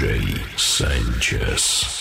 DJ Sanchess.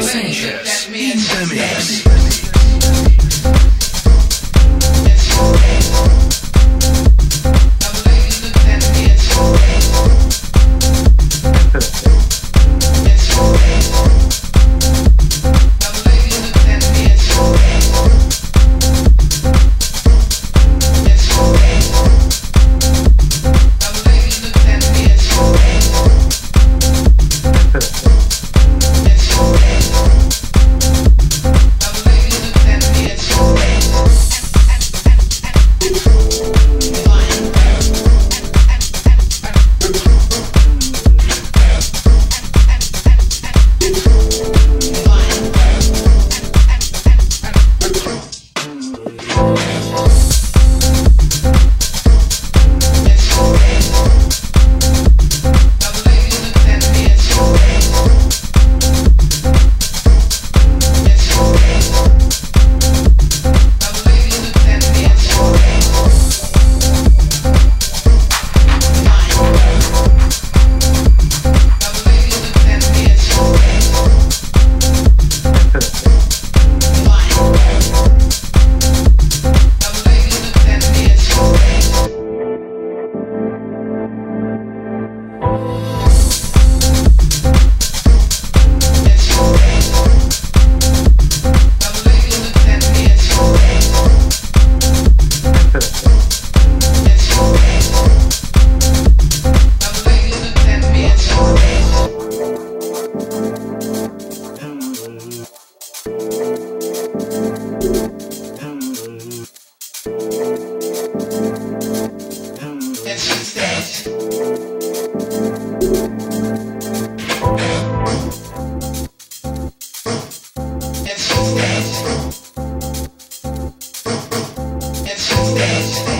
Sanchess in the mix. Podcast.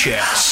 Sanchess.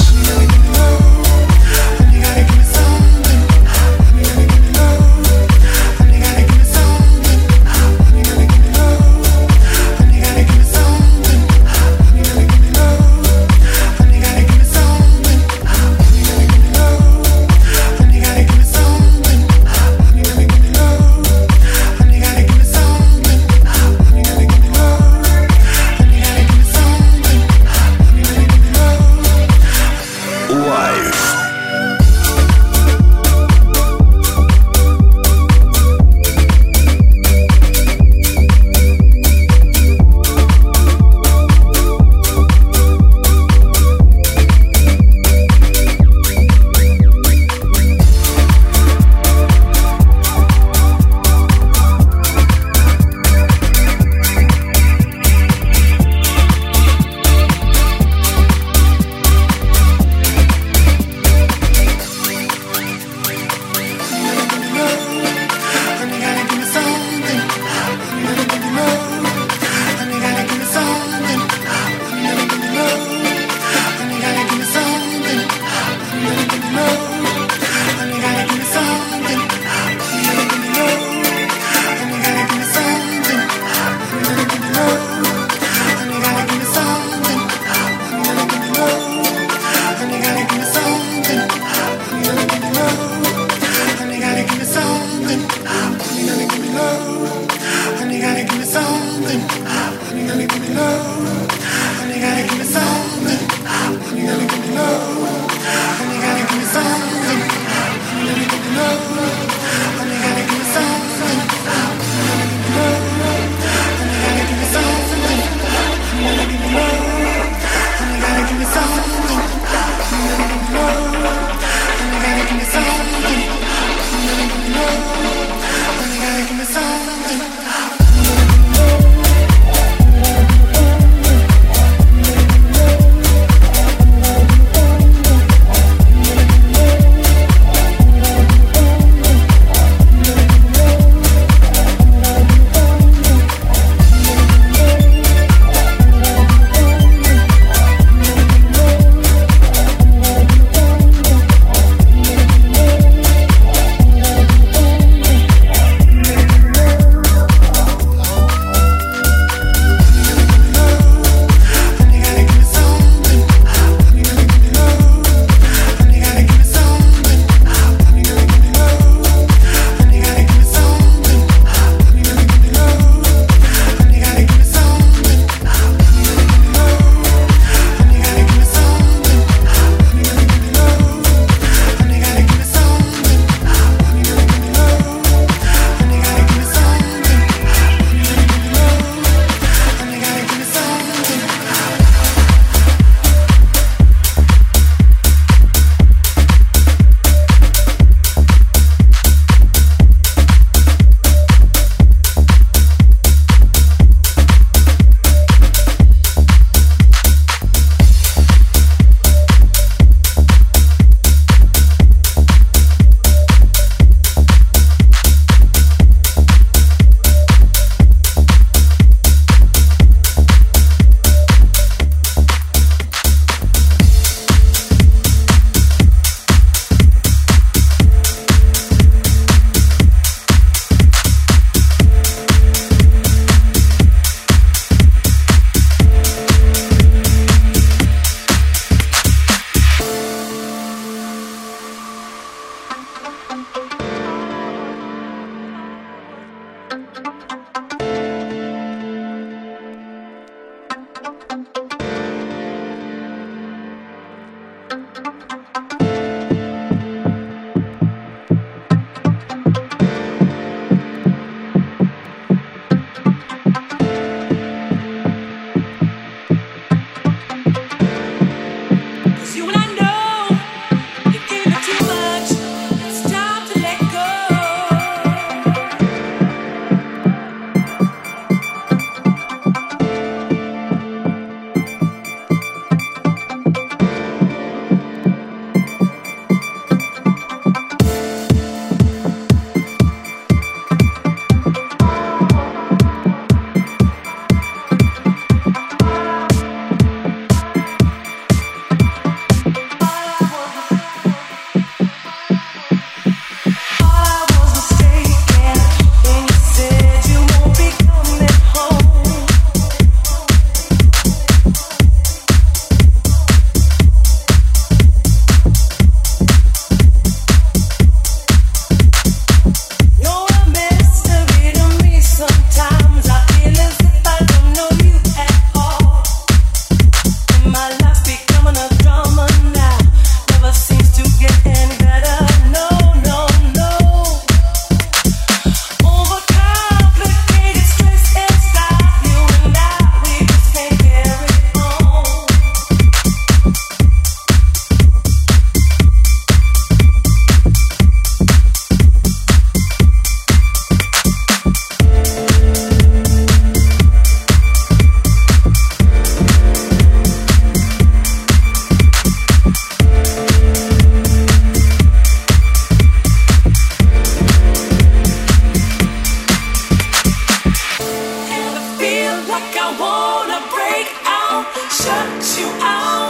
like I wanna break out, shut you out.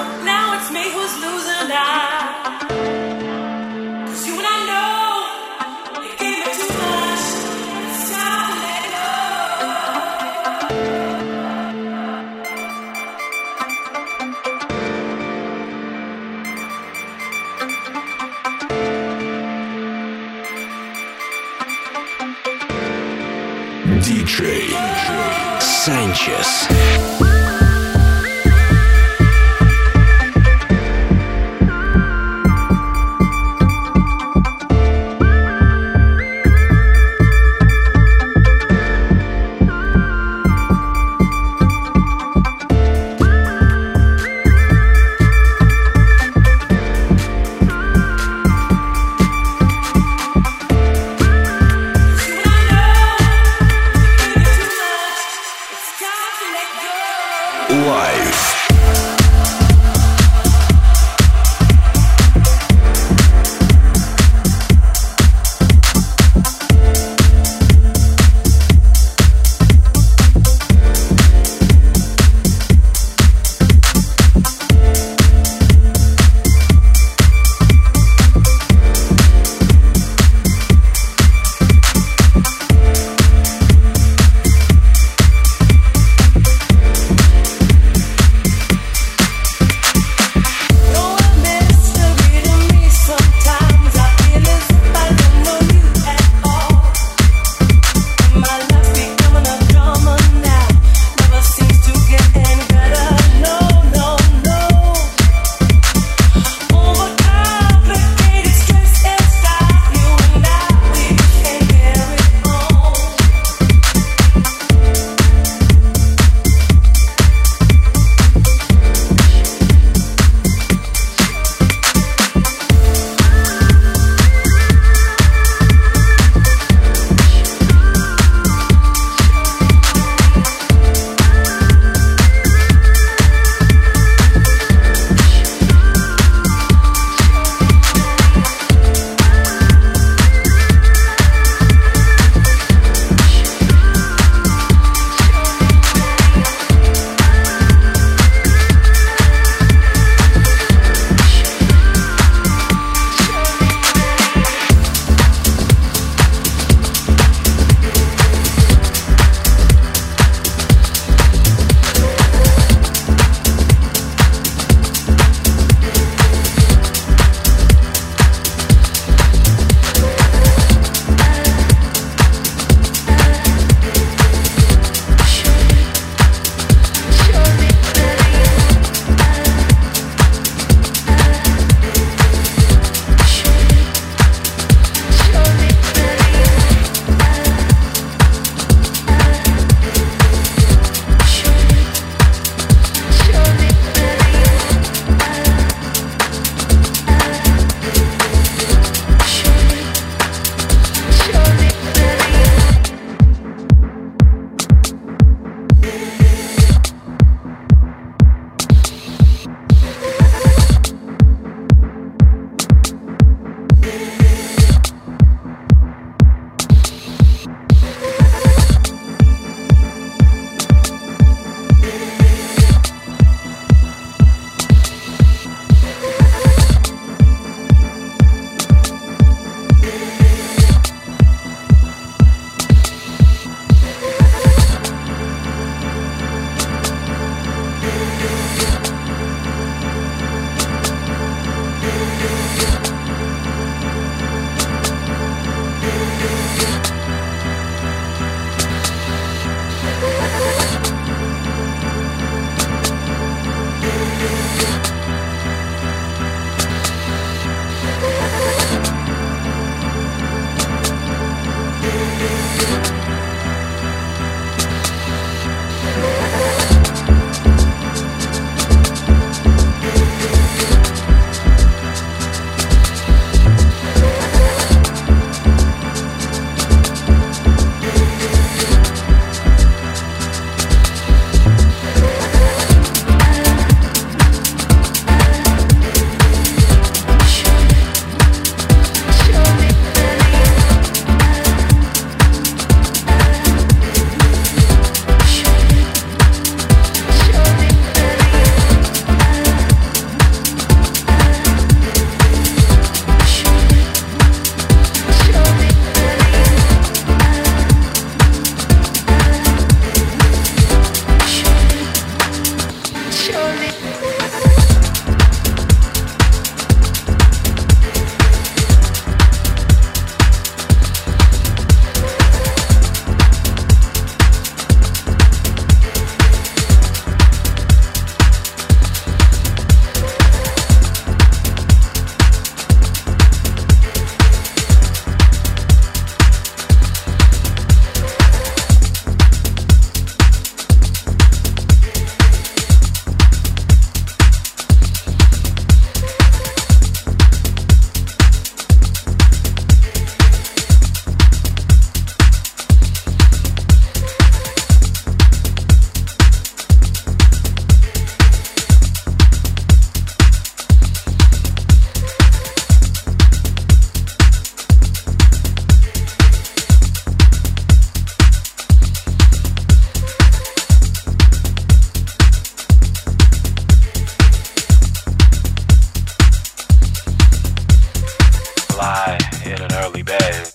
In an early bed,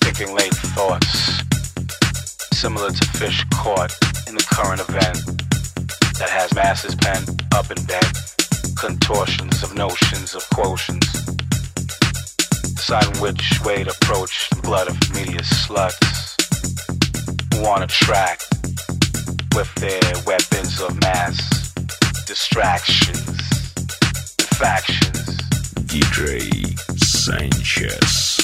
picking late thoughts, similar to fish caught in the current event that has masses pent up in bed, contortions of notions of quotients, deciding which way to approach the blood of media sluts. Who want to track with their weapons of mass distractions factions. DJ Sanchess.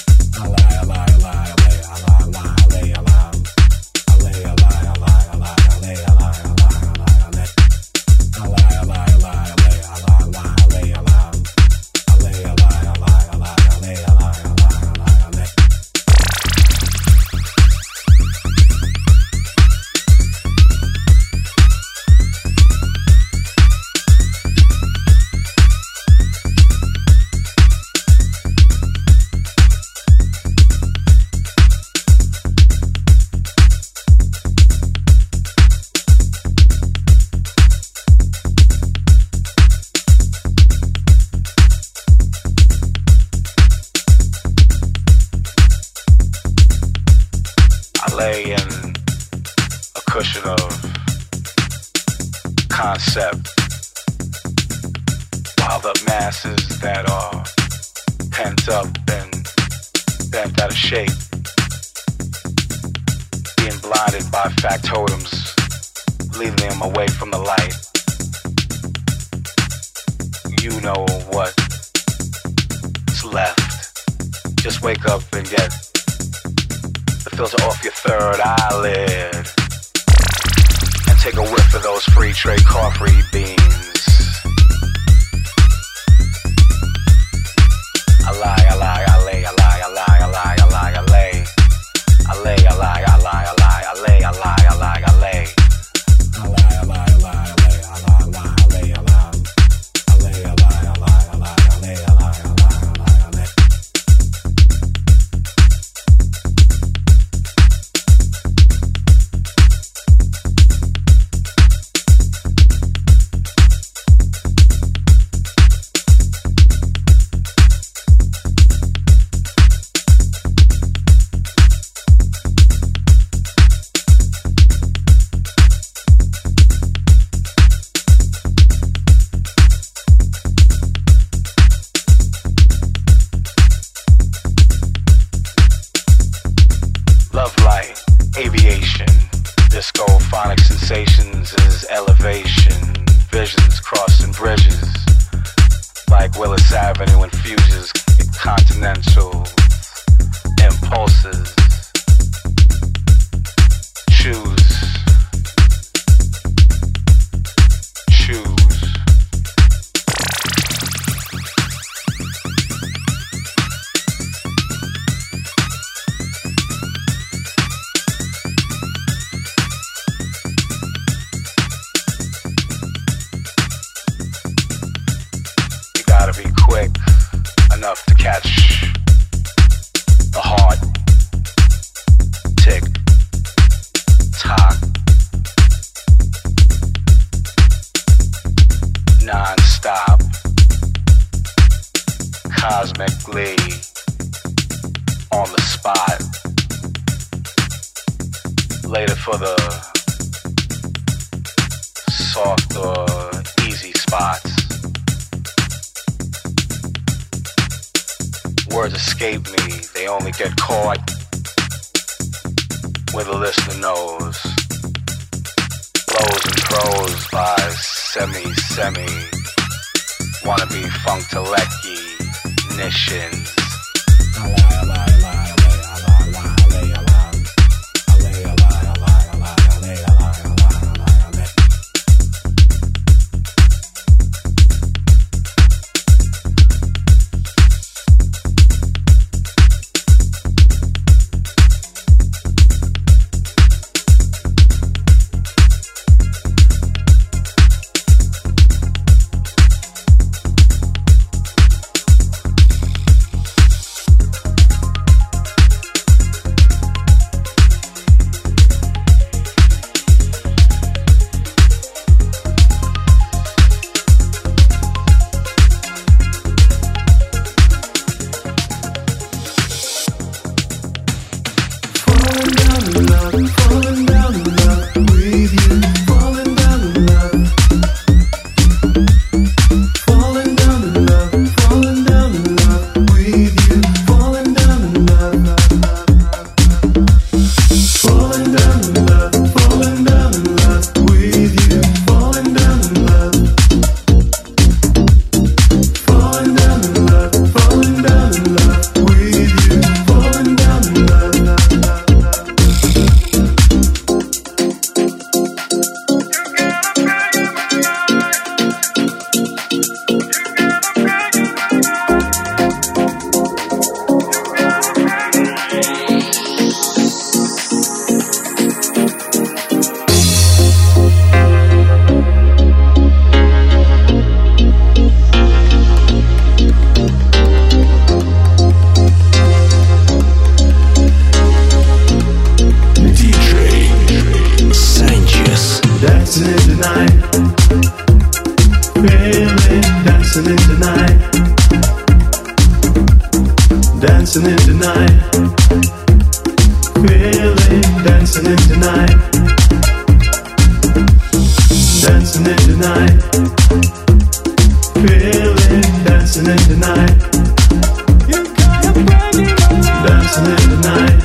Crows by Semi Semi, Wanna Be Funkalecki, Nishins. dancing in the night. Feeling dancing in the night. Dancing in the night. Feeling dancing in the night. Dancing in the night.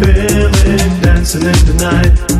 Feeling dancing in the night.